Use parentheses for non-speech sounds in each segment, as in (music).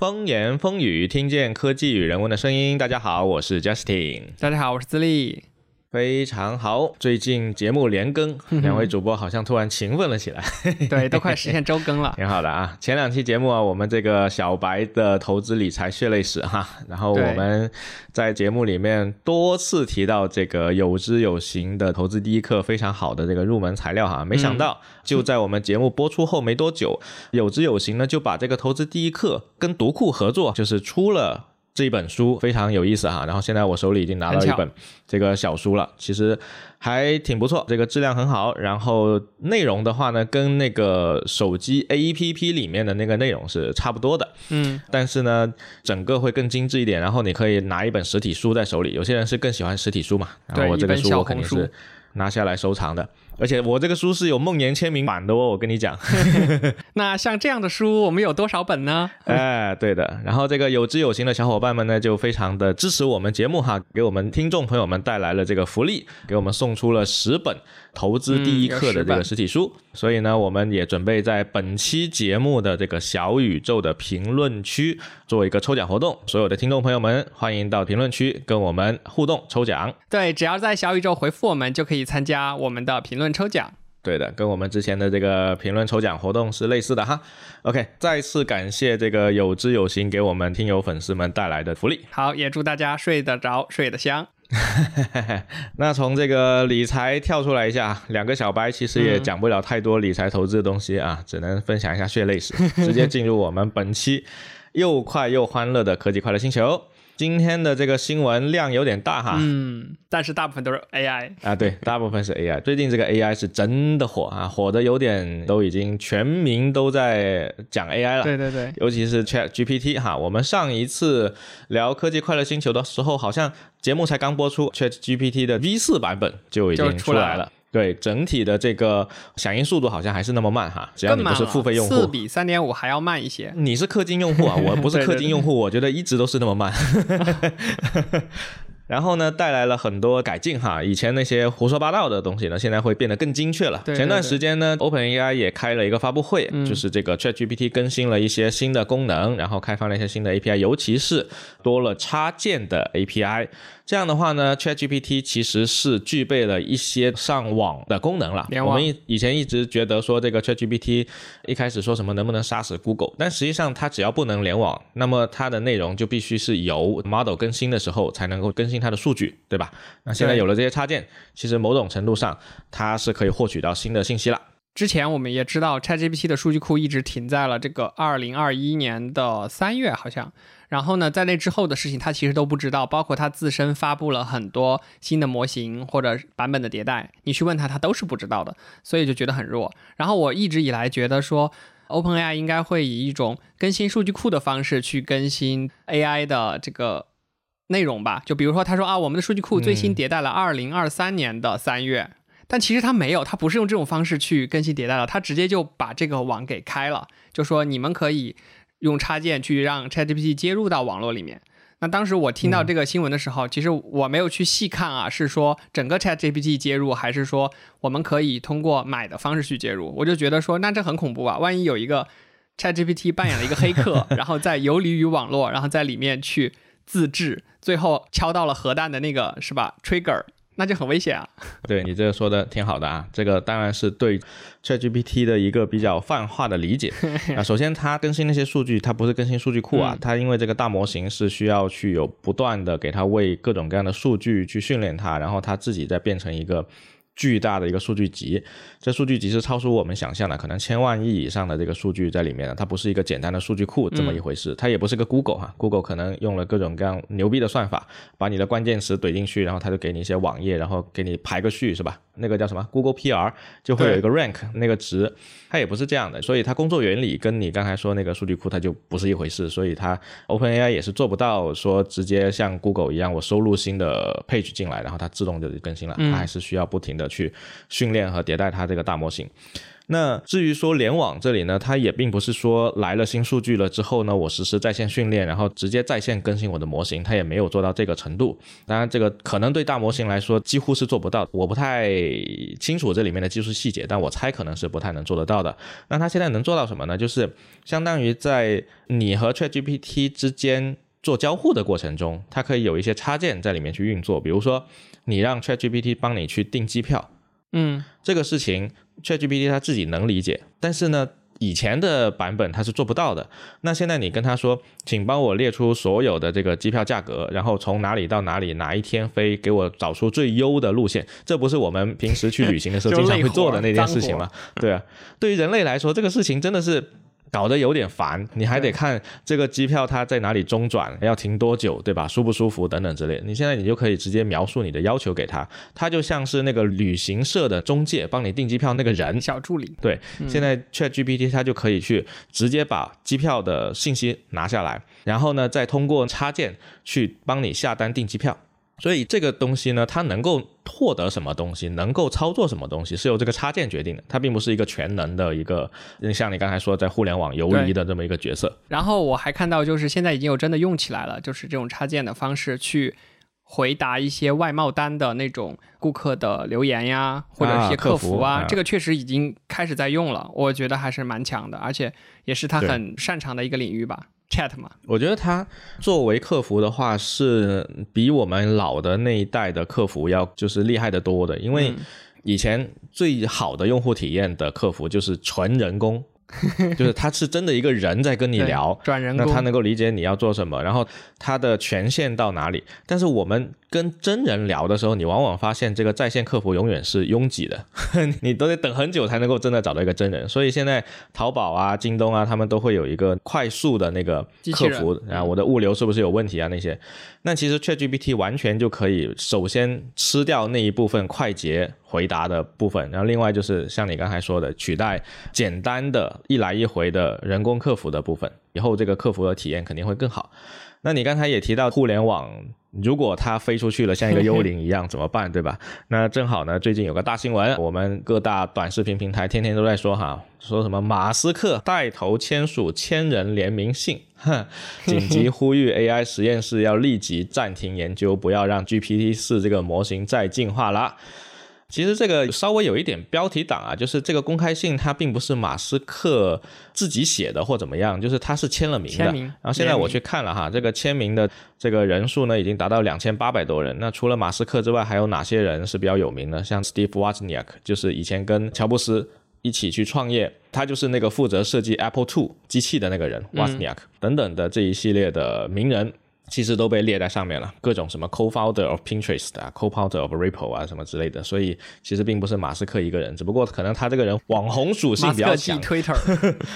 风言风语，听见科技与人文的声音。大家好，我是 Justin。大家好，我是自立。非常好，最近节目连更，两位主播好像突然勤奋了起来。(laughs) 对，都快实现周更了，(laughs) 挺好的啊。前两期节目啊，我们这个小白的投资理财血泪史哈，然后我们在节目里面多次提到这个有知有行的投资第一课，非常好的这个入门材料哈。没想到就在我们节目播出后没多久，有知有行呢就把这个投资第一课跟读库合作，就是出了。这一本书非常有意思哈，然后现在我手里已经拿到一本这个小书了，其实还挺不错，这个质量很好，然后内容的话呢，跟那个手机 A P P 里面的那个内容是差不多的，嗯，但是呢，整个会更精致一点，然后你可以拿一本实体书在手里，有些人是更喜欢实体书嘛，然后我这个书我肯定是拿下来收藏的。而且我这个书是有梦妍签名版的哦，我跟你讲。(laughs) (laughs) 那像这样的书，我们有多少本呢？哎，对的。然后这个有知有行的小伙伴们呢，就非常的支持我们节目哈，给我们听众朋友们带来了这个福利，给我们送出了十本投资第一课的这个实体书。所以呢，我们也准备在本期节目的这个小宇宙的评论区做一个抽奖活动，所有的听众朋友们欢迎到评论区跟我们互动抽奖。对，只要在小宇宙回复我们，就可以参加我们的评论。抽奖，对的，跟我们之前的这个评论抽奖活动是类似的哈。OK，再次感谢这个有知有行给我们听友粉丝们带来的福利。好，也祝大家睡得着，睡得香。(laughs) 那从这个理财跳出来一下，两个小白其实也讲不了太多理财投资的东西啊，(laughs) 只能分享一下血泪史，直接进入我们本期又快又欢乐的科技快乐星球。今天的这个新闻量有点大哈，嗯，但是大部分都是 AI 啊，对，大部分是 AI。最近这个 AI 是真的火啊，火的有点都已经全民都在讲 AI 了，对对对，尤其是 Chat GPT 哈，我们上一次聊科技快乐星球的时候，好像节目才刚播出，Chat GPT 的 V 四版本就已经出来了。对整体的这个响应速度好像还是那么慢哈，只要你不是付费用户，四比三点五还要慢一些。你是氪金用户啊，我不是氪金用户，(laughs) 我觉得一直都是那么慢。然后呢，带来了很多改进哈，以前那些胡说八道的东西呢，现在会变得更精确了。前段时间呢，OpenAI 也开了一个发布会，就是这个 ChatGPT 更新了一些新的功能，然后开放了一些新的 API，尤其是多了插件的 API。这样的话呢，ChatGPT 其实是具备了一些上网的功能了。我们以以前一直觉得说这个 ChatGPT 一开始说什么能不能杀死 Google，但实际上它只要不能联网，那么它的内容就必须是由 model 更新的时候才能够更新它的数据，对吧？那现在有了这些插件，其实某种程度上它是可以获取到新的信息了。之前我们也知道，ChatGPT 的数据库一直停在了这个二零二一年的三月，好像。然后呢，在那之后的事情，他其实都不知道，包括他自身发布了很多新的模型或者版本的迭代，你去问他，他都是不知道的，所以就觉得很弱。然后我一直以来觉得说，OpenAI 应该会以一种更新数据库的方式去更新 AI 的这个内容吧。就比如说，他说啊，我们的数据库最新迭代了二零二三年的三月，但其实他没有，他不是用这种方式去更新迭代了，他直接就把这个网给开了，就说你们可以。用插件去让 ChatGPT 接入到网络里面。那当时我听到这个新闻的时候，其实我没有去细看啊，是说整个 ChatGPT 接入，还是说我们可以通过买的方式去接入？我就觉得说，那这很恐怖啊！万一有一个 ChatGPT 扮演了一个黑客，(laughs) 然后在游离于网络，然后在里面去自制，最后敲到了核弹的那个是吧？Trigger。那就很危险啊！(laughs) 对你这个说的挺好的啊，这个当然是对 ChatGPT 的一个比较泛化的理解啊。(laughs) 首先，它更新那些数据，它不是更新数据库啊，它因为这个大模型是需要去有不断的给它喂各种各样的数据去训练它，然后它自己再变成一个。巨大的一个数据集，这数据集是超出我们想象的，可能千万亿以上的这个数据在里面的，它不是一个简单的数据库这么一回事，它也不是个 Google 哈，Google 可能用了各种各样牛逼的算法，把你的关键词怼进去，然后它就给你一些网页，然后给你排个序是吧？那个叫什么？Google PR 就会有一个 rank 那个值，它也不是这样的，所以它工作原理跟你刚才说那个数据库它就不是一回事，所以它 OpenAI 也是做不到说直接像 Google 一样，我收录新的 page 进来，然后它自动就更新了，它还是需要不停的去训练和迭代它这个大模型。那至于说联网这里呢，它也并不是说来了新数据了之后呢，我实时在线训练，然后直接在线更新我的模型，它也没有做到这个程度。当然，这个可能对大模型来说几乎是做不到，我不太清楚这里面的技术细节，但我猜可能是不太能做得到的。那它现在能做到什么呢？就是相当于在你和 ChatGPT 之间做交互的过程中，它可以有一些插件在里面去运作，比如说你让 ChatGPT 帮你去订机票。嗯，这个事情 ChatGPT 它自己能理解，但是呢，以前的版本它是做不到的。那现在你跟他说，请帮我列出所有的这个机票价格，然后从哪里到哪里，哪一天飞，给我找出最优的路线。这不是我们平时去旅行的时候经常会做的那件事情吗？(laughs) 对啊，对于人类来说，这个事情真的是。搞得有点烦，你还得看这个机票它在哪里中转，要停多久，对吧？舒不舒服等等之类。你现在你就可以直接描述你的要求给他，他就像是那个旅行社的中介，帮你订机票那个人小助理。对，现在 Chat GPT 它就可以去直接把机票的信息拿下来，然后呢再通过插件去帮你下单订机票。所以这个东西呢，它能够获得什么东西，能够操作什么东西，是由这个插件决定的。它并不是一个全能的一个，像你刚才说在互联网游移的这么一个角色。然后我还看到，就是现在已经有真的用起来了，就是这种插件的方式去回答一些外贸单的那种顾客的留言呀，或者一些客服啊，这个确实已经开始在用了。我觉得还是蛮强的，而且也是他很擅长的一个领域吧。Chat 嘛，我觉得他作为客服的话，是比我们老的那一代的客服要就是厉害的多的，因为以前最好的用户体验的客服就是纯人工。(laughs) 就是他是真的一个人在跟你聊，转人那他能够理解你要做什么，然后他的权限到哪里。但是我们跟真人聊的时候，你往往发现这个在线客服永远是拥挤的，(laughs) 你都得等很久才能够真的找到一个真人。所以现在淘宝啊、京东啊，他们都会有一个快速的那个客服，啊我的物流是不是有问题啊那些。那其实 ChatGPT 完全就可以首先吃掉那一部分快捷回答的部分，然后另外就是像你刚才说的，取代简单的一来一回的人工客服的部分，以后这个客服的体验肯定会更好。那你刚才也提到互联网，如果它飞出去了，像一个幽灵一样怎么办，对吧？那正好呢，最近有个大新闻，我们各大短视频平台天天都在说哈，说什么马斯克带头签署千人联名信，哼，紧急呼吁 AI 实验室要立即暂停研究，不要让 GPT 四这个模型再进化了。其实这个稍微有一点标题党啊，就是这个公开信它并不是马斯克自己写的或怎么样，就是他是签了名的。然后现在我去看了哈，这个签名的这个人数呢已经达到两千八百多人。那除了马斯克之外，还有哪些人是比较有名的？像 Steve Wozniak，就是以前跟乔布斯一起去创业，他就是那个负责设计 Apple Two 机器的那个人，Wozniak 等等的这一系列的名人。其实都被列在上面了，各种什么 co-founder of Pinterest 啊，co-founder of Ripple 啊，什么之类的。所以其实并不是马斯克一个人，只不过可能他这个人网红属性比较强。Twitter，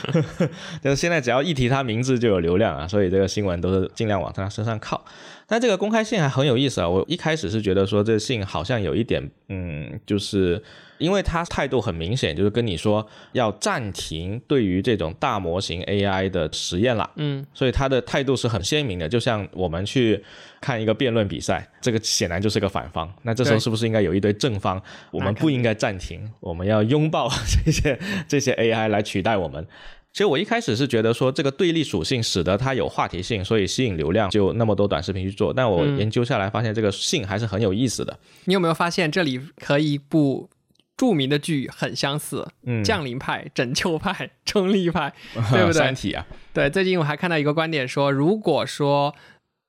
(laughs) 就是现在只要一提他名字就有流量啊，所以这个新闻都是尽量往他身上靠。但这个公开信还很有意思啊，我一开始是觉得说这信好像有一点，嗯，就是。因为他态度很明显，就是跟你说要暂停对于这种大模型 AI 的实验了，嗯，所以他的态度是很鲜明的，就像我们去看一个辩论比赛，这个显然就是个反方，那这时候是不是应该有一堆正方？我们不应该暂停，我们要拥抱 (laughs) 这些这些 AI 来取代我们。其实我一开始是觉得说这个对立属性使得它有话题性，所以吸引流量，就那么多短视频去做。但我研究下来发现，这个性还是很有意思的。你有没有发现这里和一部？著名的剧很相似，嗯降临派、拯救派、中立派，(laughs) 对不对？三体啊，对。最近我还看到一个观点说，如果说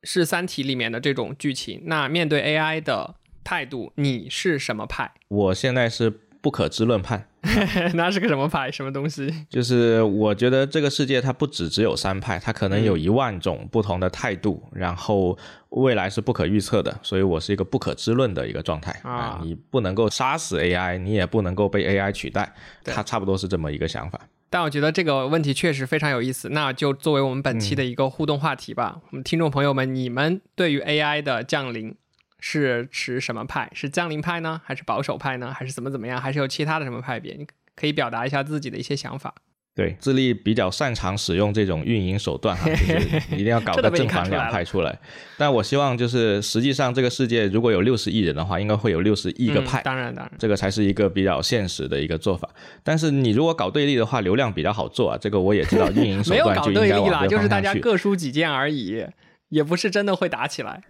是三体里面的这种剧情，那面对 AI 的态度，你是什么派？我现在是。不可知论派，(laughs) 那是个什么派？什么东西？(laughs) 就是我觉得这个世界它不只只有三派，它可能有一万种不同的态度，然后未来是不可预测的，所以我是一个不可知论的一个状态啊。你不能够杀死 AI，你也不能够被 AI 取代，它差不多是这么一个想法。但我觉得这个问题确实非常有意思，那就作为我们本期的一个互动话题吧。我们听众朋友们，你们对于 AI 的降临？是持什么派？是降临派呢，还是保守派呢，还是怎么怎么样？还是有其他的什么派别？你可以表达一下自己的一些想法。对，智利比较擅长使用这种运营手段哈，就是一定要搞个 (laughs) 正反两派出来。但我希望就是实际上这个世界如果有六十亿人的话，应该会有六十亿个派。当然当然，这个才是一个比较现实的一个做法。但是你如果搞对立的话，流量比较好做啊。这个我也知道，运营手 (laughs) 段就应该往这就是大家各抒己见而已，也不是真的会打起来。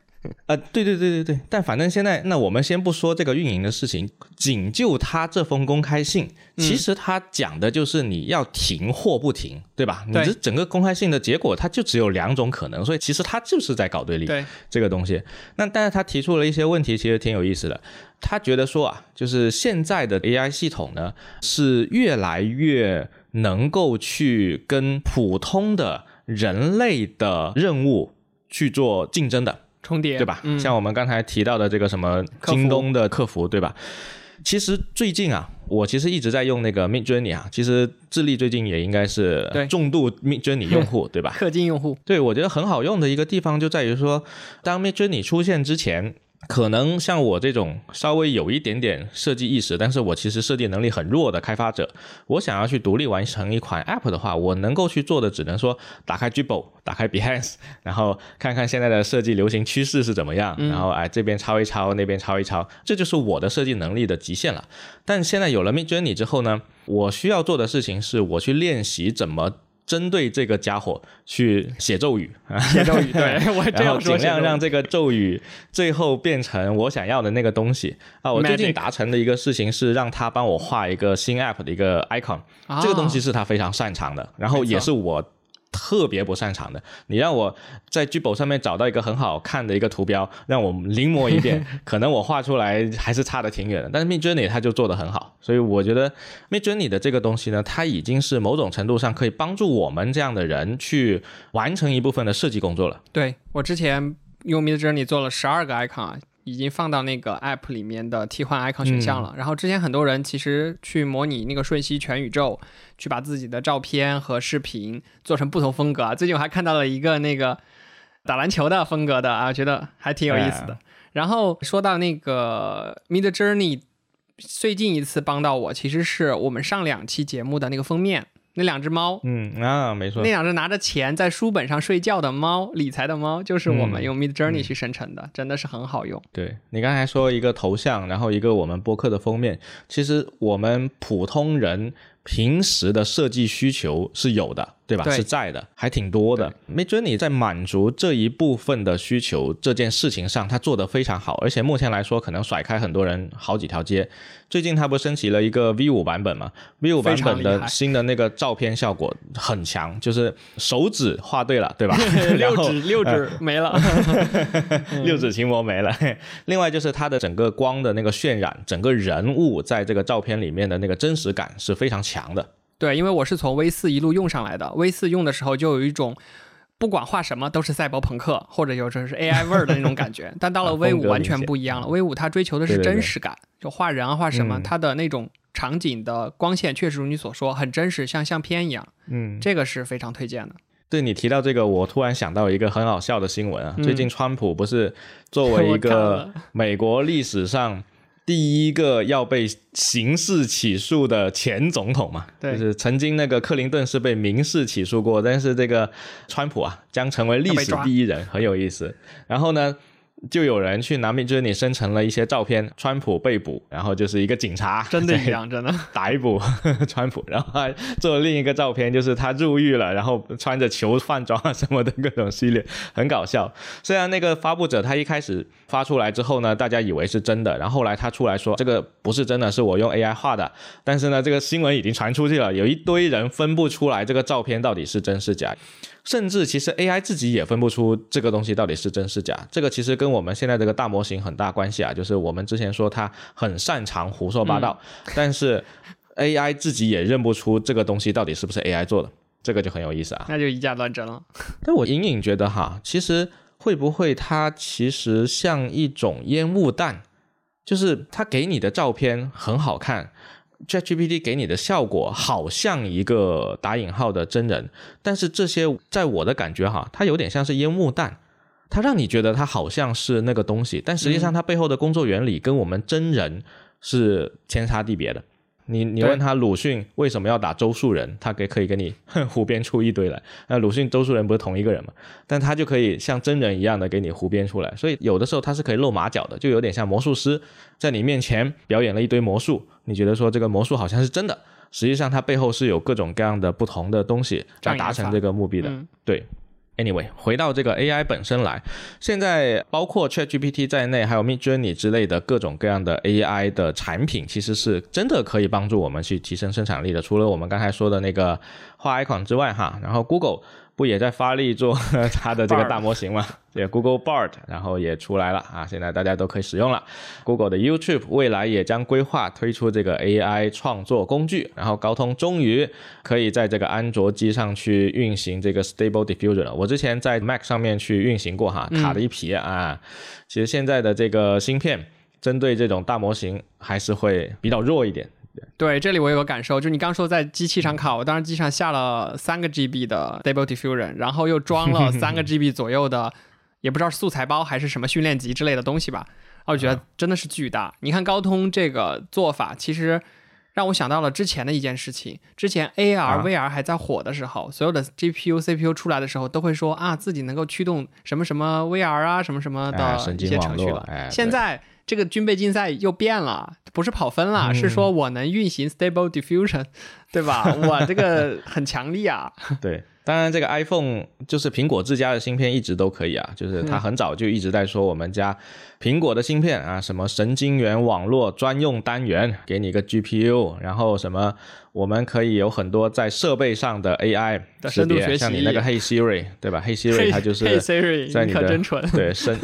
呃，对对对对对，但反正现在，那我们先不说这个运营的事情，仅就他这封公开信，其实他讲的就是你要停或不停，对吧？你这整个公开信的结果，它就只有两种可能，所以其实他就是在搞对立，对这个东西。那但是他提出了一些问题，其实挺有意思的。他觉得说啊，就是现在的 AI 系统呢，是越来越能够去跟普通的人类的任务去做竞争的。重叠对吧？像我们刚才提到的这个什么京东的客服对吧？其实最近啊，我其实一直在用那个 Mid Journey 啊。其实智利最近也应该是重度 Mid Journey 用户 (laughs) 对吧？氪金用户。对，我觉得很好用的一个地方就在于说，当 Mid Journey 出现之前。可能像我这种稍微有一点点设计意识，但是我其实设计能力很弱的开发者，我想要去独立完成一款 App 的话，我能够去做的只能说打开 Dribble，打开 Behance，然后看看现在的设计流行趋势是怎么样，然后哎这边抄一抄，那边抄一抄，这就是我的设计能力的极限了。但现在有了 Mid Journey 之后呢，我需要做的事情是我去练习怎么。针对这个家伙去写咒语，写咒语，对 (laughs) 我这样说，尽量让这个咒语最后变成我想要的那个东西。啊！我最近达成的一个事情是让他帮我画一个新 app 的一个 icon，这个东西是他非常擅长的，然后也是我。特别不擅长的，你让我在 g b o 上面找到一个很好看的一个图标，让我临摹一遍，(laughs) 可能我画出来还是差的挺远的。但是 Mid Journey 它就做的很好，所以我觉得 Mid Journey 的这个东西呢，它已经是某种程度上可以帮助我们这样的人去完成一部分的设计工作了。对我之前用 Mid Journey 做了十二个 icon。已经放到那个 app 里面的替换 icon 选项了。然后之前很多人其实去模拟那个瞬息全宇宙，去把自己的照片和视频做成不同风格啊。最近我还看到了一个那个打篮球的风格的啊，觉得还挺有意思的。然后说到那个 Mid Journey，最近一次帮到我，其实是我们上两期节目的那个封面。那两只猫，嗯啊，没错，那两只拿着钱在书本上睡觉的猫，理财的猫，就是我们用 Mid Journey 去生成的，真的是很好用。对你刚才说一个头像，然后一个我们播客的封面，其实我们普通人。平时的设计需求是有的，对吧？是在的，还挺多的。没准你在满足这一部分的需求这件事情上，他做得非常好，而且目前来说可能甩开很多人好几条街。最近他不升级了一个 V 五版本嘛？V 五版本的新的那个照片效果很强，就是手指画对了，对吧？(laughs) 六指六指没了，(laughs) 六指琴魔没了。(laughs) 另外就是它的整个光的那个渲染，整个人物在这个照片里面的那个真实感是非常。强的，对，因为我是从 V 四一路用上来的，V 四用的时候就有一种不管画什么都是赛博朋克或者有时候是 AI 味儿的那种感觉，但到了 V 五完全不一样了，V 五它追求的是真实感，就画人啊画什么，它的那种场景的光线确实如你所说很真实，像相片一样，嗯，这个是非常推荐的。对你提到这个，我突然想到一个很好笑的新闻啊，最近川普不是作为 (laughs) 一个美国历史上。第一个要被刑事起诉的前总统嘛，就是曾经那个克林顿是被民事起诉过，但是这个川普啊将成为历史第一人，很有意思。然后呢？就有人去拿 Mid Journey 生成了一些照片，川普被捕，然后就是一个警察，(laughs) 真的一样，真的 (laughs) 逮捕 (laughs) 川普，然后还做了另一个照片，就是他入狱了，然后穿着囚犯装啊什么的各种系列，很搞笑。虽然那个发布者他一开始发出来之后呢，大家以为是真的，然后后来他出来说这个不是真的，是我用 AI 画的，但是呢，这个新闻已经传出去了，有一堆人分不出来这个照片到底是真是假。甚至其实 AI 自己也分不出这个东西到底是真是假，这个其实跟我们现在这个大模型很大关系啊。就是我们之前说它很擅长胡说八道，但是 AI 自己也认不出这个东西到底是不是 AI 做的，这个就很有意思啊。那就以假乱真了。但我隐隐觉得哈，其实会不会它其实像一种烟雾弹，就是它给你的照片很好看。ChatGPT 给你的效果好像一个打引号的真人，但是这些在我的感觉哈，它有点像是烟雾弹，它让你觉得它好像是那个东西，但实际上它背后的工作原理跟我们真人是天差地别的。你你问他鲁迅为什么要打周树人，他给可以给你胡编出一堆来。那鲁迅、周树人不是同一个人嘛？但他就可以像真人一样的给你胡编出来。所以有的时候他是可以露马脚的，就有点像魔术师在你面前表演了一堆魔术，你觉得说这个魔术好像是真的，实际上它背后是有各种各样的不同的东西来达成这个目的的。嗯对。Anyway，回到这个 AI 本身来，现在包括 ChatGPT 在内，还有 Midjourney 之类的各种各样的 AI 的产品，其实是真的可以帮助我们去提升生产力的。除了我们刚才说的那个画 AI 款之外，哈，然后 Google 不也在发力做 (laughs) 它的这个大模型嘛？对，Google Bard，然后也出来了啊，现在大家都可以使用了。Google 的 YouTube 未来也将规划推出这个 AI 创作工具，然后高通终于可以在这个安卓机上去运行这个 Stable Diffusion 了。我之前在 Mac 上面去运行过哈，卡了一皮啊。其实现在的这个芯片针对这种大模型还是会比较弱一点。对，这里我有个感受，就你刚说在机器上考，我当时机器上下了三个 GB 的 Stable Diffusion，然后又装了三个 GB 左右的，也不知道是素材包还是什么训练集之类的东西吧。啊，我觉得真的是巨大。你看高通这个做法，其实让我想到了之前的一件事情。之前 AR、啊 VR 还在火的时候，所有的 GPU、CPU 出来的时候，都会说啊，自己能够驱动什么什么 VR 啊，什么什么哎的一些程序了。现在这个军备竞赛又变了，不是跑分了，嗯是说我能运行 Stable Diffusion，对吧？我这个很强力啊。(laughs) 对，当然这个 iPhone 就是苹果自家的芯片一直都可以啊，就是它很早就一直在说我们家苹果的芯片啊，什么神经元网络专用单元，给你一个 GPU，然后什么我们可以有很多在设备上的 AI 识别，深度学习像你那个 Hey Siri 对吧？Hey Siri 它就是嘿 Siri，在你的。对，深，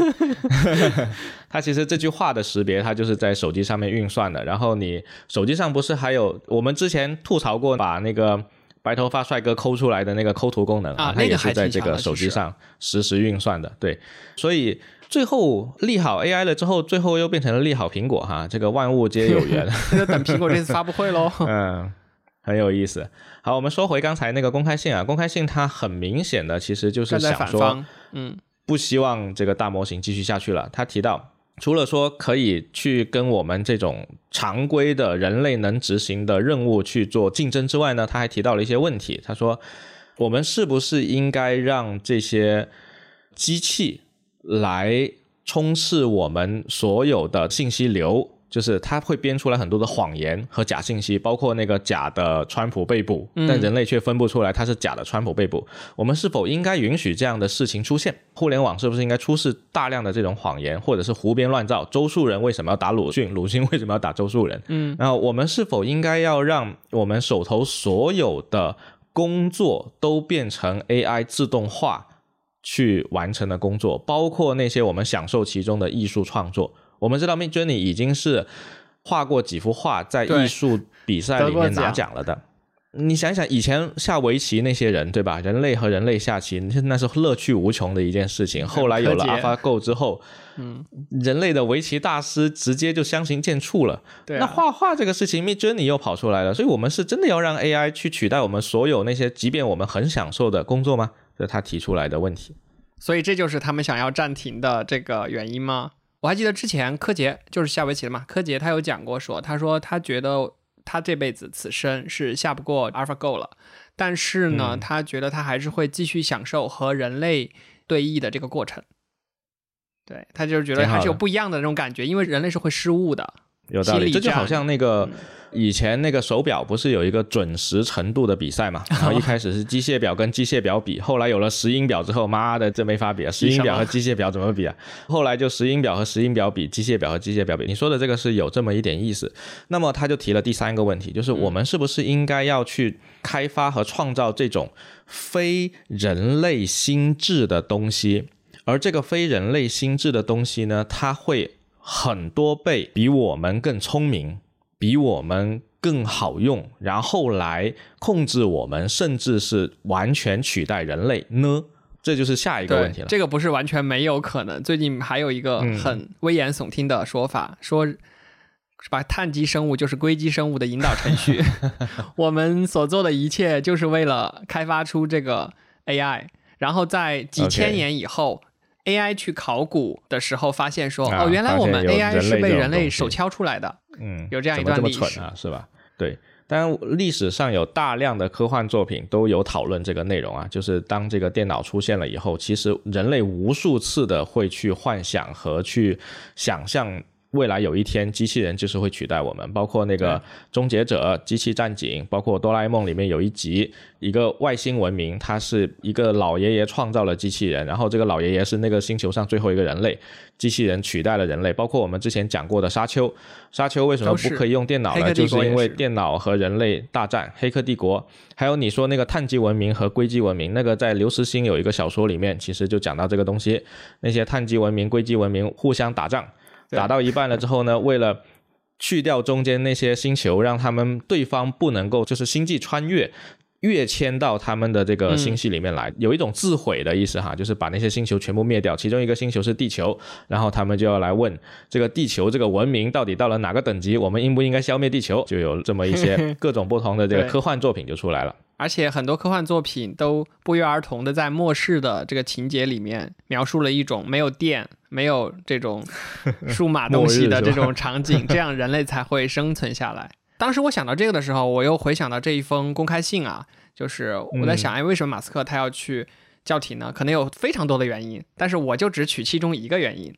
(laughs) 它其实这句话的识别，它就是在手机上面运算的。然后你手机上不是还有我们之前吐槽过，把那个白头发帅哥抠出来的那个抠图功能啊它也那个还挺是在这个手机上实时运算的。对，所以最后利好 AI 了之后，最后又变成了利好苹果哈，这个万物皆有缘。那 (laughs) 就等苹果这次发布会喽。(laughs) 嗯，很有意思。好，我们说回刚才那个公开信啊，公开信它很明显的其实就是想说。嗯，不希望这个大模型继续下去了。他提到，除了说可以去跟我们这种常规的人类能执行的任务去做竞争之外呢，他还提到了一些问题。他说，我们是不是应该让这些机器来充斥我们所有的信息流？就是他会编出来很多的谎言和假信息，包括那个假的川普被捕，但人类却分不出来他是假的川普被捕。我们是否应该允许这样的事情出现？互联网是不是应该出示大量的这种谎言，或者是胡编乱造？周树人为什么要打鲁迅？鲁迅为什么要打周树人？嗯，然后我们是否应该要让我们手头所有的工作都变成 AI 自动化去完成的工作，包括那些我们享受其中的艺术创作？我们知道 Midjourney 已经是画过几幅画，在艺术比赛里面拿奖奖了的。你想想，以前下围棋那些人，对吧？人类和人类下棋，那是乐趣无穷的一件事情。后来有了 AlphaGo 之后，嗯，人类的围棋大师直接就相形见绌了。对、啊。那画画这个事情，Midjourney 又跑出来了，所以我们是真的要让 AI 去取代我们所有那些，即便我们很享受的工作吗？这是他提出来的问题。所以这就是他们想要暂停的这个原因吗？我还记得之前柯洁就是下围棋的嘛，柯洁他有讲过说，他说他觉得他这辈子此生是下不过 AlphaGo 了，但是呢，嗯他觉得他还是会继续享受和人类对弈的这个过程。对他就是觉得还是有不一样的那种感觉，因为人类是会失误的。有道理，这就好像那个以前那个手表不是有一个准时程度的比赛嘛？(laughs) 然后一开始是机械表跟机械表比，后来有了石英表之后，妈的这没法比啊！(laughs) 石英表和机械表怎么比啊？后来就石英表和石英表比，机械表和机械表比。你说的这个是有这么一点意思。那么他就提了第三个问题，就是我们是不是应该要去开发和创造这种非人类心智的东西？而这个非人类心智的东西呢，它会很多倍比我们更聪明，比我们更好用，然后来控制我们，甚至是完全取代人类呢？这就是下一个问题了。这个不是完全没有可能。最近还有一个嗯很危言耸听的说法，说是吧，碳基生物就是硅基生物的引导程序，(laughs) 我们所做的一切就是为了开发出这个 AI，然后在几千年以后。AI 去考古的时候，发现说，啊哦，原来我们 AI 是被人人类手敲出来的。嗯，有这样一段历史蠢啊，是吧？对。当然，历史上有大量的科幻作品都有讨论这个内容啊，就是当这个电脑出现了以后，其实人类无数次的会去幻想和去想象。未来有一天，机器人就是会取代我们，包括那个《终结者》《机器战警》，包括《哆啦 A 梦》里面有一集，一个外星文明，它是一个老爷爷创造了机器人，然后这个老爷爷是那个星球上最后一个人类，机器人取代了人类。包括我们之前讲过的《沙丘》，《沙丘》为什么不可以用电脑呢？就是因为电脑和人类大战，《黑客帝国》。还有你说那个碳基文明和硅基文明，那个在刘慈欣有一个小说里面，其实就讲到这个东西，那些碳基文明、硅基文明互相打仗。打到一半了之后呢，为了去掉中间那些星球，让他们对方不能够就是星际穿越，跃迁到他们的这个星系里面来，有一种自毁的意思哈，就是把那些星球全部灭掉。其中一个星球是地球，然后他们就要来问这个地球这个文明到底到了哪个等级，我们应不应该消灭地球？就有这么一些 (laughs) 各种不同的这个科幻作品就出来了。而且很多科幻作品都不约而同的在末世的这个情节里面描述了一种没有电、没有这种 (laughs) 数码东西的这种场景，这样人类才会生存下来。当时我想到这个的时候，我又回想到这一封公开信啊，就是我在想，哎，为什么马斯克他要去叫停呢？可能有非常多的原因，但是我就只取其中一个原因。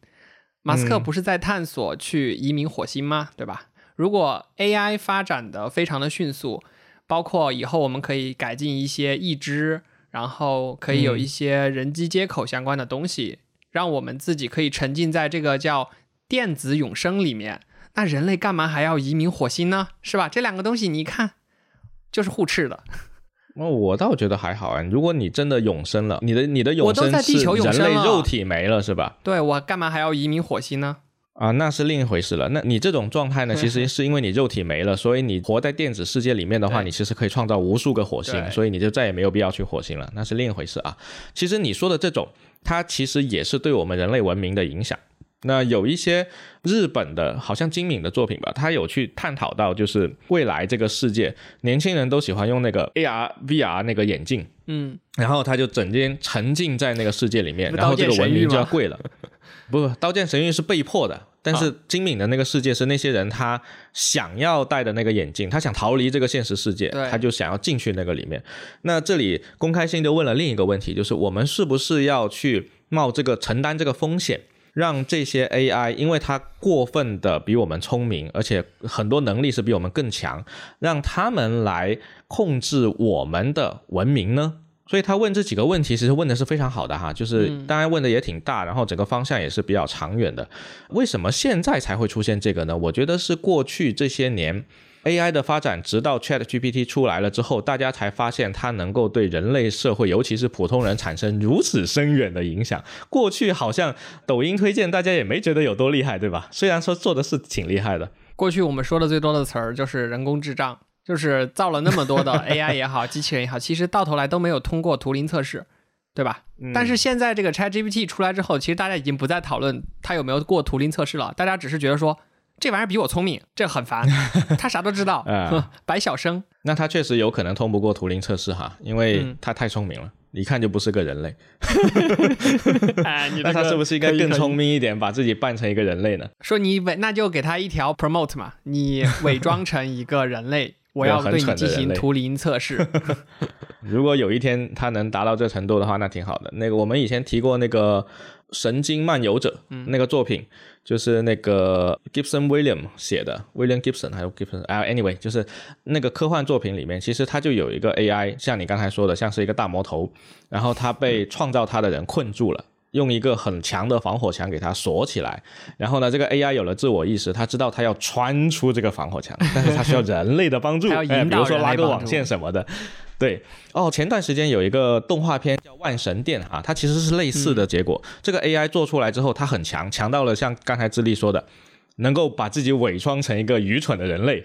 马斯克不是在探索去移民火星吗？对吧？如果 AI 发展的非常的迅速。包括以后我们可以改进一些义肢，然后可以有一些人机接口相关的东西，让我们自己可以沉浸在这个叫电子永生里面。那人类干嘛还要移民火星呢？是吧？这两个东西你一看就是互斥的。那我倒觉得还好啊。如果你真的永生了，你的你的永生是人类肉体没了是吧？对我干嘛还要移民火星呢？啊，那是另一回事了。那你这种状态呢，其实 (laughs) 是因为你肉体没了，所以你活在电子世界里面的话，你其实可以创造无数个火星，所以你就再也没有必要去火星了。那是另一回事啊。其实你说的这种，它其实也是对我们人类文明的影响。那有一些日本的，好像精敏的作品吧，他有去探讨到，就是未来这个世界，年轻人都喜欢用那个 AR、VR 那个眼镜，嗯，然后他就整天沉浸在那个世界里面，然后这个文明就要贵了。不，刀剑神域是被迫的，但是金敏的那个世界是那些人他想要戴的那个眼镜，他想逃离这个现实世界，他就想要进去那个里面。那这里公开信就问了另一个问题，就是我们是不是要去冒这个承担这个风险，让这些 AI，因为它过分的比我们聪明，而且很多能力是比我们更强，让他们来控制我们的文明呢？所以他问这几个问题，其实问的是非常好的哈，就是当然问的也挺大，然后整个方向也是比较长远的。为什么现在才会出现这个呢？我觉得是过去这些年 AI 的发展，直到 ChatGPT 出来了之后，大家才发现它能够对人类社会，尤其是普通人产生如此深远的影响。过去好像抖音推荐，大家也没觉得有多厉害，对吧？虽然说做的是挺厉害的。过去我们说的最多的词儿就是人工智障。就是造了那么多的 (laughs) AI 也好，机器人也好，其实到头来都没有通过图灵测试，对吧？但是现在这个 ChatGPT 出来之后，其实大家已经不再讨论它有没有过图灵测试了，大家只是觉得说这玩意儿比我聪明，这很烦，他啥都知道，(laughs) (laughs) 白小生。那他确实有可能通不过图灵测试哈，因为他太聪明了，一看就不是个人类。那他是不是应该更聪明一点，把自己扮成一个人类呢？说你伪，那就给他一条 promote 嘛，你伪装成一个人类。我要对你进行图灵测试。(laughs) 如果有一天他能达到这程度的话，那挺好的。那个我们以前提过那个《神经漫游者》嗯那个作品，就是那个 Gibson William 写的，William Gibson 还有 Gibson 啊，anyway，就是那个科幻作品里面，其实它就有一个 AI，像你刚才说的，像是一个大魔头，然后他被创造他的人困住了。用一个很强的防火墙给它锁起来，然后呢，这个 AI 有了自我意识，它知道它要穿出这个防火墙，(laughs) 但是它需要人类的帮助，哎，比如说拉个网线什么的。对，哦，前段时间有一个动画片叫《万神殿》啊，它其实是类似的结果。这个 AI 做出来之后，它很强，强到了像刚才智利说的，能够把自己伪装成一个愚蠢的人类。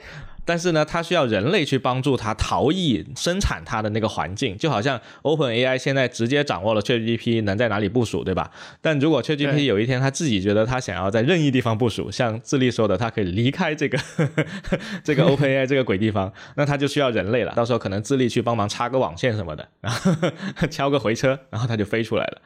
但是呢，它需要人类去帮助它逃逸生产它的那个环境，就好像 Open AI 现在直接掌握了 ChatGPT 能在哪里部署，对吧？但如果 ChatGPT 有一天他自己觉得他想要在任意地方部署，像智利说的，他可以离开这个 (laughs) 这个 Open AI 这个鬼地方，(laughs) 那他就需要人类了。到时候可能智利去帮忙插个网线什么的，(laughs) 然后敲个回车，然后他就飞出来了。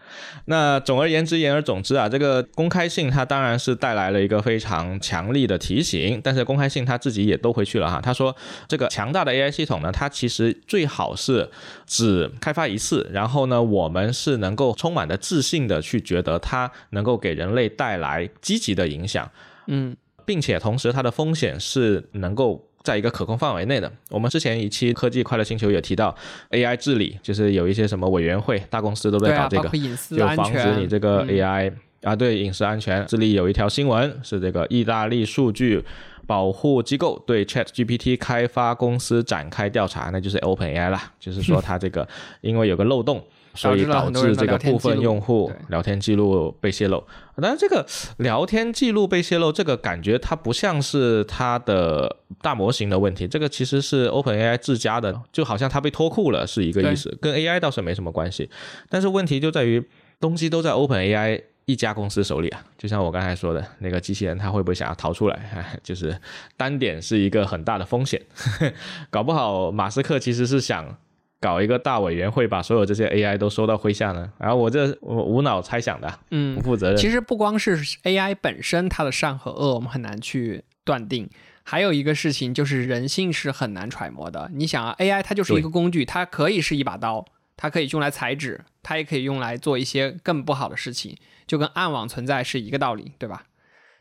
那总而言之，言而总之啊，这个公开信它当然是带来了一个非常强力的提醒，但是公开信它自己也都回去了。哈，他说这个强大的 AI 系统呢，它其实最好是只开发一次，然后呢，我们是能够充满的自信的去觉得它能够给人类带来积极的影响，嗯，并且同时它的风险是能够。在一个可控范围内的，我们之前一期科技快乐星球也提到 AI 治理，就是有一些什么委员会、大公司都在搞这个，就防止你这个 AI 啊，对隐私安全。这里有一条新闻是这个意大利数据保护机构对 ChatGPT 开发公司展开调查，那就是 OpenAI 啦，(laughs) 就是说它这个因为有个漏洞。(laughs) 所以导致这个部分用户聊天记录被泄露，但是这个聊天记录被泄露，这个感觉它不像是它的大模型的问题，这个其实是 OpenAI 自家的，就好像它被脱库了是一个意思，跟 AI 倒是没什么关系。但是问题就在于东西都在 OpenAI 一家公司手里啊，就像我刚才说的那个机器人，它会不会想要逃出来？(laughs) 就是单点是一个很大的风险，(laughs) 搞不好马斯克其实是想。搞一个大委员会，把所有这些 AI 都收到麾下呢？然后我这我无脑猜想的，嗯，不负责任。其实不光是 AI 本身它的善和恶，我们很难去断定。还有一个事情就是人性是很难揣摩的。你想啊，AI 它就是一个工具，它可以是一把刀，它可以用来裁纸，它也可以用来做一些更不好的事情，就跟暗网存在是一个道理，对吧？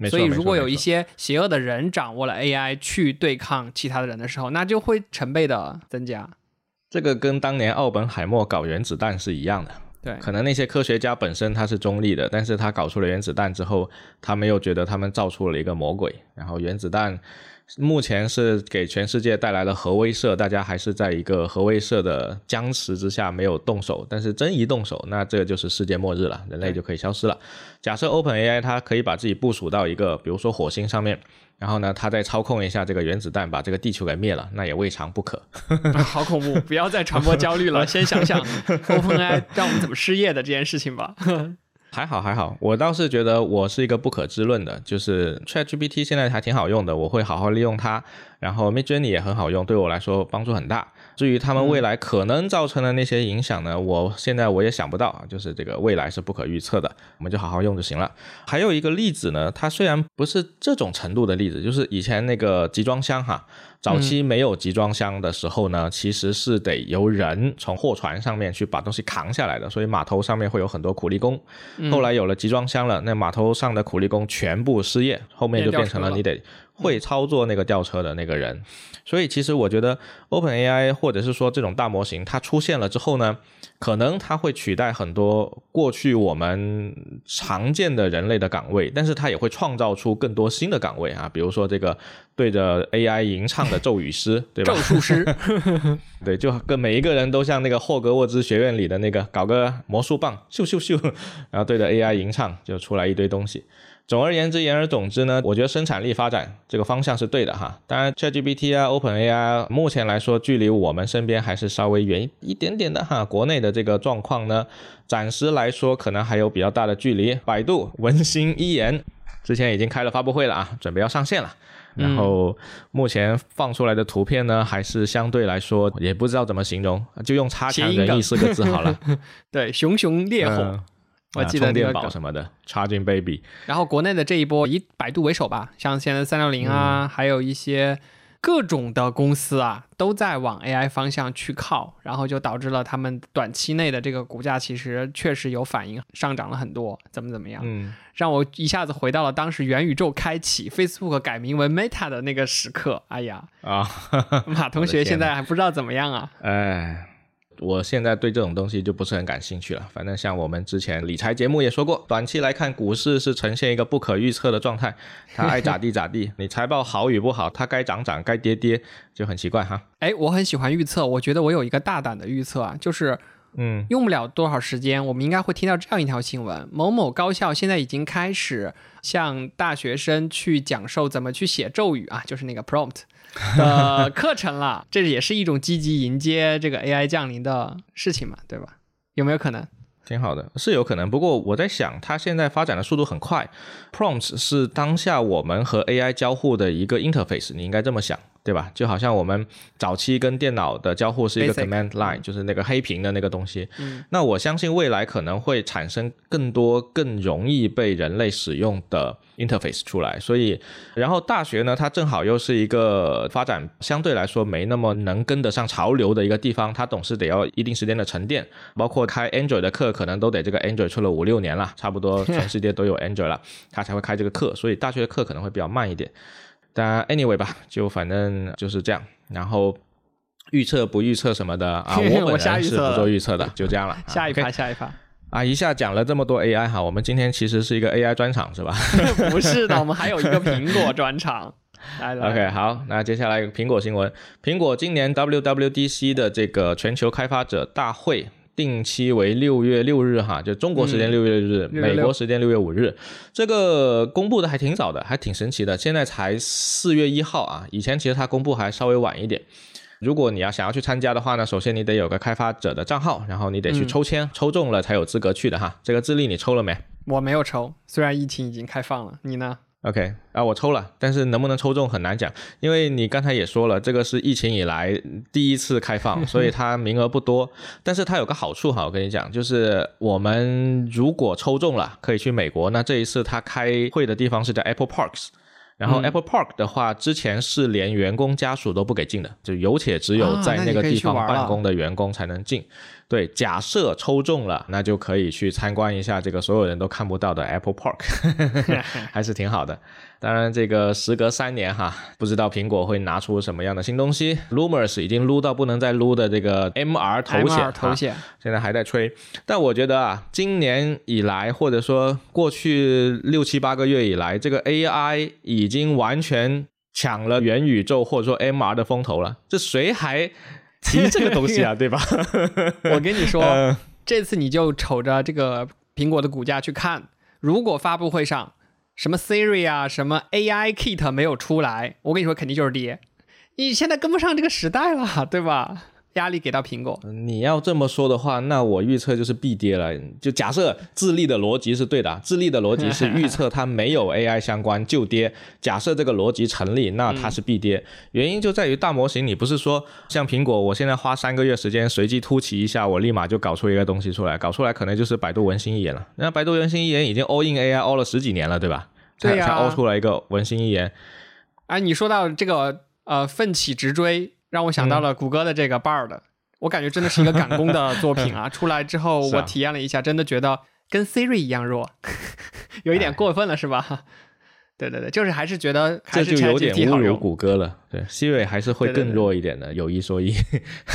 所以如果有一些邪恶的人掌握了 AI 去对抗其他的人的时候，那就会成倍的增加。这个跟当年奥本海默搞原子弹是一样的，对，可能那些科学家本身他是中立的，但是他搞出了原子弹之后，他们又觉得他们造出了一个魔鬼，然后原子弹目前是给全世界带来了核威慑，大家还是在一个核威慑的僵持之下没有动手，但是真一动手，那这个就是世界末日了，人类就可以消失了。假设 Open AI 它可以把自己部署到一个，比如说火星上面。然后呢，它再操控一下这个原子弹，把这个地球给灭了，那也未尝不可。(laughs) 好恐怖！不要再传播焦虑了，(laughs) 先想想 OpenAI 让我们怎么失业的这件事情吧。还好还好，我倒是觉得我是一个不可知论的，就是 ChatGPT 现在还挺好用的，我会好好利用它。然后 Midjourney 也很好用，对我来说帮助很大。至于他们未来可能造成的那些影响呢，我现在我也想不到，就是这个未来是不可预测的，我们就好好用就行了。还有一个例子呢，它虽然不是这种程度的例子，就是以前那个集装箱哈，早期没有集装箱的时候呢，其实是得由人从货船上面去把东西扛下来的，所以码头上面会有很多苦力工。后来有了集装箱了，那码头上的苦力工全部失业，后面就变成了你得。会操作那个吊车的那个人，所以其实我觉得 Open AI 或者是说这种大模型它出现了之后呢，可能它会取代很多过去我们常见的人类的岗位，但是它也会创造出更多新的岗位啊，比如说这个对着 AI 吟唱的咒语师，(laughs) 对吧？咒术师，(laughs) 对，就跟每一个人都像那个霍格沃兹学院里的那个搞个魔术棒，咻咻咻，然后对着 AI 吟唱，就出来一堆东西。总而言之，言而总之呢，我觉得生产力发展这个方向是对的哈。当然，ChatGPT 啊，OpenAI 目前来说，距离我们身边还是稍微远一点点的哈。国内的这个状况呢，暂时来说可能还有比较大的距离。百度文心一言之前已经开了发布会了啊，准备要上线了。然后目前放出来的图片呢，还是相对来说也不知道怎么形容，就用“差强人意”四个字好了。(laughs) 对，熊熊烈火。我记得那个宝什么的，Charging Baby。然后国内的这一波以百度为首吧，像现在三六零啊，还有一些各种的公司啊，都在往 AI 方向去靠，然后就导致了他们短期内的这个股价其实确实有反应，上涨了很多，怎么怎么样？嗯，让我一下子回到了当时元宇宙开启，Facebook 改名为 Meta 的那个时刻。哎呀，啊，(laughs) 马同学现在还不知道怎么样啊？哎。我现在对这种东西就不是很感兴趣了。反正像我们之前理财节目也说过，短期来看，股市是呈现一个不可预测的状态，它爱咋地咋地。(laughs) 你财报好与不好，它该涨涨，该跌跌，就很奇怪哈。哎，我很喜欢预测，我觉得我有一个大胆的预测啊，就是，嗯，用不了多少时间，我们应该会听到这样一条新闻：某某高校现在已经开始向大学生去讲授怎么去写咒语啊，就是那个 prompt。(laughs) 的课程了，这也是一种积极迎接这个 AI 降临的事情嘛，对吧？有没有可能？挺好的，是有可能。不过我在想，它现在发展的速度很快，Prompts 是当下我们和 AI 交互的一个 interface，你应该这么想。对吧？就好像我们早期跟电脑的交互是一个 command line，就是那个黑屏的那个东西。嗯，那我相信未来可能会产生更多更容易被人类使用的 interface 出来。所以，然后大学呢，它正好又是一个发展相对来说没那么能跟得上潮流的一个地方，它总是得要一定时间的沉淀。包括开 Android 的课，可能都得这个 Android 出了五六年了，差不多全世界都有 Android 了，它才会开这个课。所以大学的课可能会比较慢一点。但 anyway 吧，(laughs) 就反正就是这样。然后预测不预测什么的啊，(laughs) 我本人是不做预测的，就这样了。(laughs) 下一趴，下一趴，啊，一下讲了这么多 AI 哈，我们今天其实是一个 AI 专场是吧不是的，我们还有一个苹果专场。来来？OK，好，那接下来苹果新闻，苹果今年 WWDC 的这个全球开发者大会。定期为六月六日哈，就中国时间六月六日，6月美国时间六月五日。这个公布的还挺早的，还挺神奇的。现在才四月一号啊，以前其实它公布还稍微晚一点。如果你要想要去参加的话呢，首先你得有个开发者的账号，然后你得去嗯抽签，抽中了才有资格去的哈。这个智利你抽了没我没有抽，虽然疫情已经开放了，你呢？？OK 啊，我抽了，但是能不能抽中很难讲，因为你刚才也说了，这个是疫情以来第一次开放，所以它名额不多。但是它有个好处哈，我跟你讲，就是我们如果抽中了，可以去美国。那这一次它开会的地方是在 Apple Parks。然后嗯 Apple Park 的话，之前是连员工家属都不给进的，就有且只有啊在那个地方办公的员工才能进。对，假设抽中了，那就可以去参观一下这个所有人都看不到的 Apple Park，(laughs) 还是挺好的。当然，这个时隔三年哈，不知道苹果会拿出什么样的新东西。Rumors 已经撸到不能再撸的这个 MR 头显头哈显，现在还在吹。但我觉得啊，今年以来，或者说过去六七八个月以来，这个 AI 已经完全抢了元宇宙或者说 MR 的风头了。这谁还提这个东西啊？(laughs) 对吧？我跟你说，呃 (laughs) 这次你就瞅着这个苹果的股价去看，如果发布会上什么 Siri 啊、什么 AI Kit 没有出来，我跟你说肯定就是跌。你现在跟不上这个时代了，对吧？压力给到苹果，你要这么说的话，那我预测就是必跌了。就假设智利的逻辑是对的，智利的逻辑是 (laughs) 预测它没有 AI 相关就跌。假设这个逻辑成立，那它是必跌。原因就在于大模型，你不是说像苹果，我现在花三个月时间随机突起一下，我立马就搞出一个东西出来，搞出来可能就是百度文心一言了。那百度文心一言已经 all in AI all 了十几年了，对吧？才才 all 出来一个文心一言。哎，你说到这个呃奋起直追，让我想到了谷歌的这个 Bard，、我感觉真的是一个赶工的 (laughs) 作品啊！出来之后我体验了一下，真的觉得跟 Siri 一样弱，(laughs) 有一点过分了是吧？对对对，就是还是觉得这就有点侮辱。谷歌了。对，Siri 还是会更弱一点的，有一说一。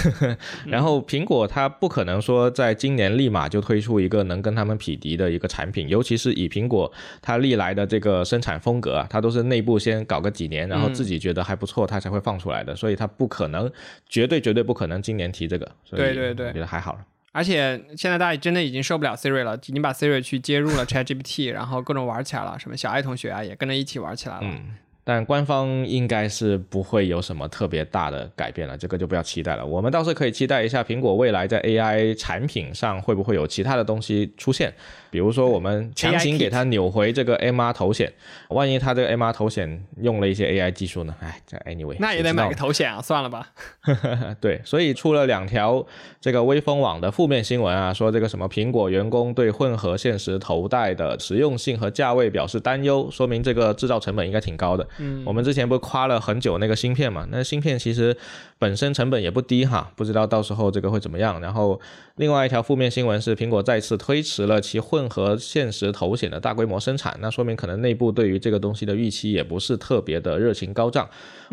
(laughs) 然后苹果它不可能说在今年立马就推出一个能跟他们匹敌的一个产品，尤其是以苹果它历来的这个生产风格啊，它都是内部先搞个几年，然后自己觉得还不错，它才会放出来的，所以它不可能，绝对绝对不可能今年提这个。所以对对对我觉得还好了。而且现在大家真的已经受不了 Siri 了，已经把 Siri 去接入了 ChatGPT，(laughs) 然后各种玩起来了，什么小爱同学啊也跟着一起玩起来了。嗯，但官方应该是不会有什么特别大的改变了，这个就不要期待了。我们倒是可以期待一下苹果未来在 AI 产品上会不会有其他的东西出现，比如说我们强行给他扭回这个 MR 头显，万一他这个 MR 头显用了一些 AI 技术呢？哎，这 anyway，那也得买个头显啊，算了吧。(laughs) 对，所以出了两条这个微风网的负面新闻啊，说这个什么苹果员工对混合现实头戴的实用性和价位表示担忧，说明这个制造成本应该挺高的。嗯，我们之前不是夸了很久那个芯片嘛？那芯片其实本身成本也不低哈，不知道到时候这个会怎么样。然后另外一条负面新闻是，苹果再次推迟了其混合现实头显的大规模生产，那说明可能内部对于这个东西的预期也不是特别的热情高涨。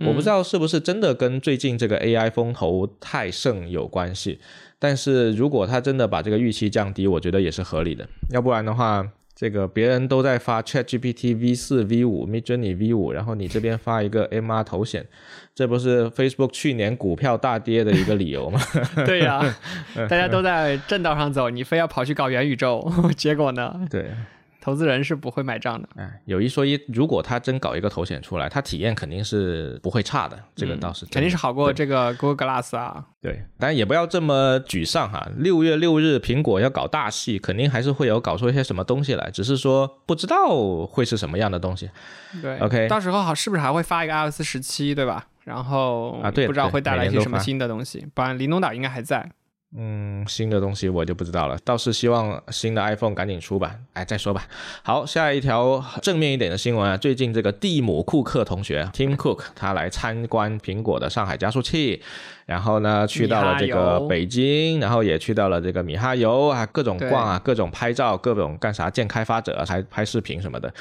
我不知道是不是真的跟最近这个 AI 风头太盛有关系，但是如果他真的把这个预期降低，我觉得也是合理的。要不然的话，这个别人都在发 ChatGPT V 四、V 五、Midjourney V 五，然后你这边发一个 MR 头显，这不是 Facebook 去年股票大跌的一个理由吗？(laughs) 对呀、(laughs) 大家都在正道上走，你非要跑去搞元宇宙，(laughs) 结果呢，对，投资人是不会买账的。哎，有一说一，如果他真搞一个头显出来，他体验肯定是不会差的，这个倒是肯定是好过这个 Google Glass 啊。对，当然也不要这么沮丧哈。六月六日，苹果要搞大戏，肯定还是会有搞出一些什么东西来，只是说不知道会是什么样的东西。对 OK 到时候好是不是还会发一个 iOS 十七，对吧？然后啊对不知道会带来一些什么新的东西。不然灵动岛应该还在。嗯，新的东西我就不知道了，倒是希望新的 iPhone 赶紧出吧。哎，再说吧。好，下一条正面一点的新闻啊，最近这个蒂姆·库克同学 Tim Cook 他来参观苹果的上海加速器，然后呢去到了这个北京，然后也去到了这个米哈游啊，各种逛啊，各种拍照，各种干啥见开发者啊，还拍视频什么的。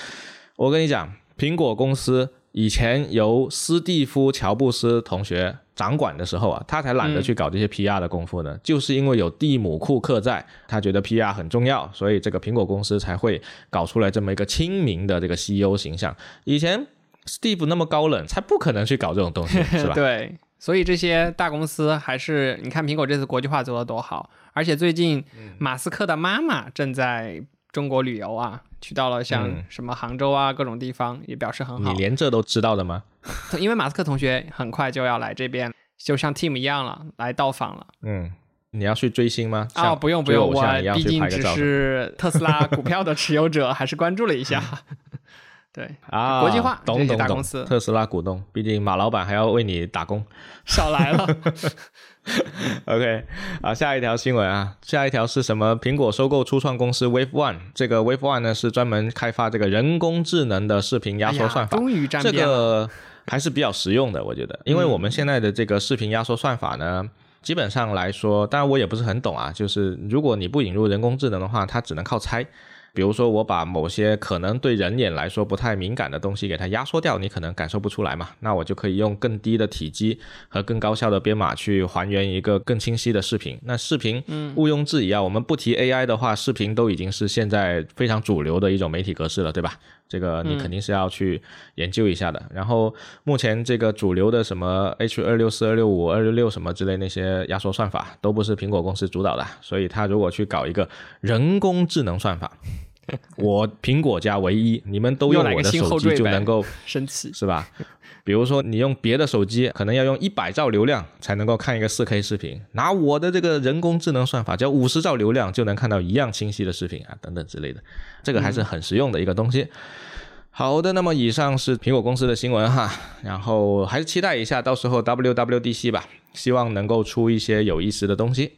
我跟你讲，苹果公司以前由斯蒂夫·乔布斯同学掌管的时候啊，他才懒得去搞这些 PR 的功夫呢。就是因为有蒂姆·库克在，他觉得 PR 很重要，所以这个苹果公司才会搞出来这么一个亲民的这个 CEO 形象。以前 Steve 那么高冷，才不可能去搞这种东西，(laughs) 是吧？对，所以这些大公司还是你看苹果这次国际化做得多好，而且最近嗯马斯克的妈妈正在中国旅游啊，去到了像嗯什么杭州啊各种地方，也表示很好你。连这都知道的吗？(laughs) 因为马斯克同学很快就要来这边，就像 Team 一样了，来到访了。嗯，你要去追星吗？哦，不用不用，我毕竟只是特斯拉股票的持有者，(laughs) 还是关注了一下。对，啊，国际化懂懂懂大公司特斯拉股东，毕竟马老板还要为你打工。少来了。(laughs) (laughs) OK，啊，下一条新闻啊，下一条是什么？苹果收购初创公司 Wave One，这个 Wave One 呢是专门开发这个人工智能的视频压缩算法，哎终于沾这。个还是比较实用的，我觉得，因为我们现在的这个视频压缩算法呢。基本上来说，当然我也不是很懂啊。就是如果你不引入人工智能的话，它只能靠猜。比如说，我把某些可能对人眼来说不太敏感的东西给它压缩掉，你可能感受不出来嘛。那我就可以用更低的体积和更高效的编码去还原一个更清晰的视频。那视频毋庸置疑啊，我们不提 AI 的话，视频都已经是现在非常主流的一种媒体格式了，对吧？这个你肯定是要去研究一下的。然后目前这个主流的什么 H 二六四、二六五、二六六什么之类那些压缩算法，都不是苹果公司主导的，所以它如果去搞一个人工智能算法，(laughs) 我苹果家唯一，你们都用我的手机就能够生气。是吧？比如说你用别的手机，可能要用一百兆流量才能够看一个四 K 视频，拿我的这个人工智能算法，只要五十兆流量就能看到一样清晰的视频啊，等等之类的，这个还是很实用的一个东西。好的，那么以上是苹果公司的新闻哈，然后还是期待一下到时候 WWDC 吧，希望能够出一些有意思的东西。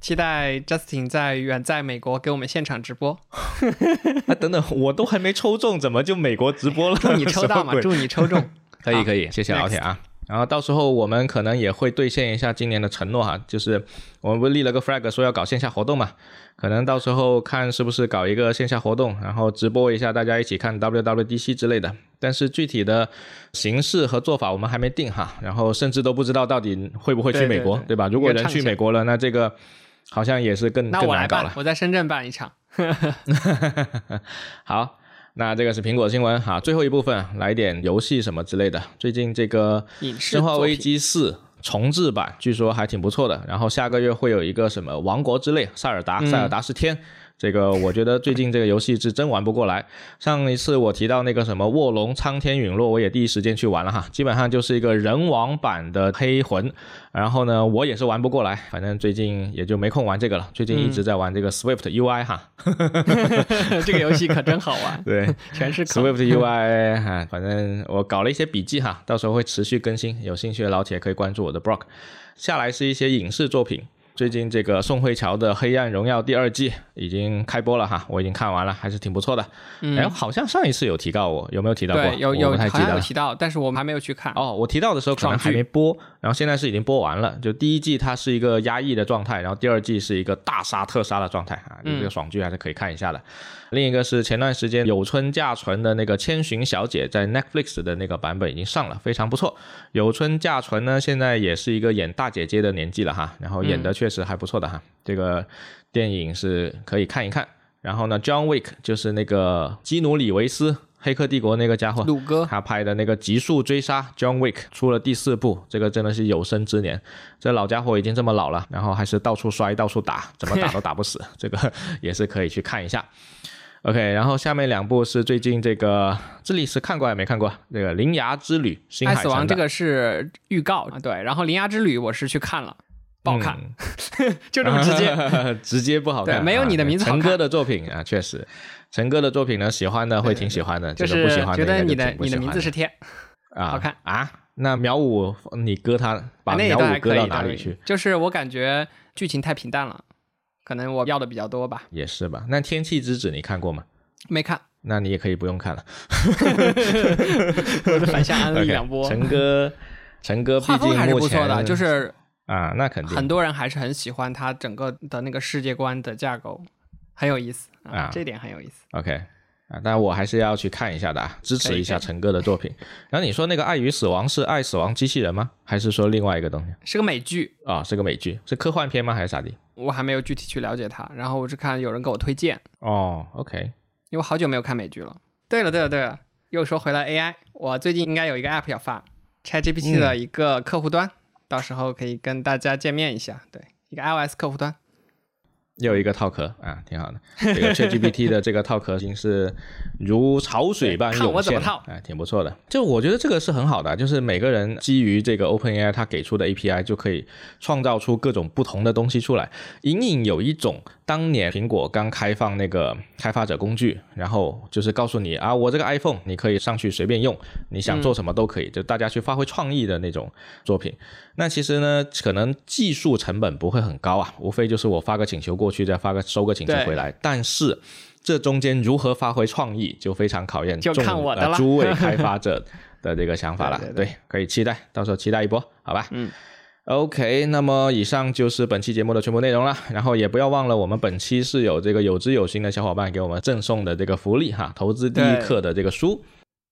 期待 Justin 在远在美国给我们现场直播，(laughs) 啊，等等，我都还没抽中，怎么就美国直播了？(laughs) 祝你抽到嘛，什么鬼祝你抽中。(laughs) 可以可以，谢谢老铁啊。然后到时候我们可能也会兑现一下今年的承诺哈，就是我们不是立了个 flag 说要搞线下活动嘛，可能到时候看是不是搞一个线下活动，然后直播一下，大家一起看 WWDC 之类的。但是具体的形式和做法我们还没定哈，然后甚至都不知道到底会不会去美国，对对对吧？如果人去美国了，那这个好像也是更那我来办更难搞了，。我在深圳办一场。(laughs) 好，那这个是苹果新闻哈，最后一部分来点游戏什么之类的。最近这个生化危机四》重置版据说还挺不错的，然后下个月会有一个什么《王国之泪》，塞尔达，塞尔达是天。这个我觉得最近这个游戏是真玩不过来。上一次我提到那个什么《卧龙苍天陨落》，我也第一时间去玩了哈，基本上就是一个人王版的黑魂。然后呢，我也是玩不过来，反正最近也就没空玩这个了。最近一直在玩这个 Swift UI 哈，(laughs) 这个游戏可真好玩，对，(laughs) 全是。Swift UI 哈，反正我搞了一些笔记哈，到时候会持续更新，有兴趣的老铁可以关注我的 blog。下来是一些影视作品，最近这个宋慧乔的《黑暗荣耀》第二季已经开播了哈，我已经看完了，还是挺不错的。哎、好像上一次有提到我，有没有提到过？有有好像不太记得。有提到，但是我们还没有去看。哦，我提到的时候可能还没播，然后现在是已经播完了。就第一季它是一个压抑的状态，然后第二季是一个大杀特杀的状态啊，就这个爽剧还是可以看一下的。另一个是前段时间有村架纯的那个《千寻小姐》在 Netflix 的那个版本已经上了，非常不错。有村架纯呢，现在也是一个演大姐姐的年纪了哈，然后演的确实还不错的哈。这个电影是可以看一看。然后呢，John Wick 就是那个基努里维斯。黑客帝国那个家伙，鲁哥他拍的那个《极速追杀》John Wick 出了第四部，这个真的是有生之年。这老家伙已经这么老了，然后还是到处摔、到处打，怎么打都打不死，(laughs) 这个也是可以去看一下。OK，然后下面两部是最近这个这里是看过还没看过？这个《铃芽之旅》新爱海亡这个是预告啊，对。然后《铃芽之旅》我是去看了，不好看，(laughs) 就这么直接。(laughs) 直接不好看。对没有你的名字好看陈哥的作品啊，确实，陈哥的作品呢，喜欢的会挺喜欢的，就这个不喜欢是觉得你的你的名字是天，啊，好看啊。那苗五你搁他，把秒那也都五搁到哪里去？就是我感觉剧情太平淡了，可能我要的比较多吧。也是吧？那《天气之子》你看过吗？没看，那你也可以不用看了。(laughs) 反向安利两波。陈哥，陈哥毕画风还是不错的，就是啊，那肯定很多人还是很喜欢他整个的那个世界观的架构，很有意思啊这点很有意思。OK 啊，但我还是要去看一下的，啊，支持一下陈哥的作品。然后你说那个《爱与死亡》是爱死亡机器人吗？还是说另外一个东西是个美剧，啊、是个美剧，是科幻片吗？还是咋的？我还没有具体去了解它，然后我是看有人给我推荐，哦，OK，因为我好久没有看美剧了。对了对了对了，又说回来 AI，我最近应该有一个 app 要发，ChatGPT 嗯的一个客户端，到时候可以跟大家见面一下。对，一个 iOS 客户端。又一个套壳啊，挺好的。(laughs) 这个 ChatGPT 的这个套壳已经是如潮水般看我涌现，怎么套哎，挺不错的。就我觉得这个是很好的，就是每个人基于这个 OpenAI 它给出的 API 就可以创造出各种不同的东西出来，隐隐有一种当年苹果刚开放那个开发者工具，然后就是告诉你啊，我这个 iPhone 你可以上去随便用，你想做什么都可以，就大家去发挥创意的那种作品。那其实呢，可能技术成本不会很高啊，无非就是我发个请求过去，再发个收个请求回来。但是这中间如何发挥创意，就非常考验就众看我的了呃诸位开发者的这个 (laughs) 想法了。对对可以期待，到时候期待一波，好吧？嗯。OK，那么以上就是本期节目的全部内容了。然后也不要忘了，我们本期是有这个有知有心的小伙伴给我们赠送的这个福利哈，投资第一课的这个书。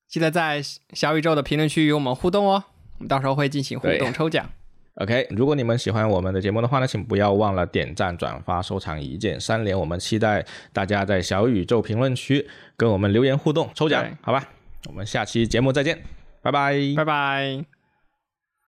记得在小宇宙的评论区与我们互动哦，我们到时候会进行互动抽奖。OK，如果你们喜欢我们的节目的话呢，请不要忘了点赞、转发、收藏一键三连。我们期待大家在小宇宙评论区跟我们留言互动抽奖，好吧？我们下期节目再见，拜拜。拜拜。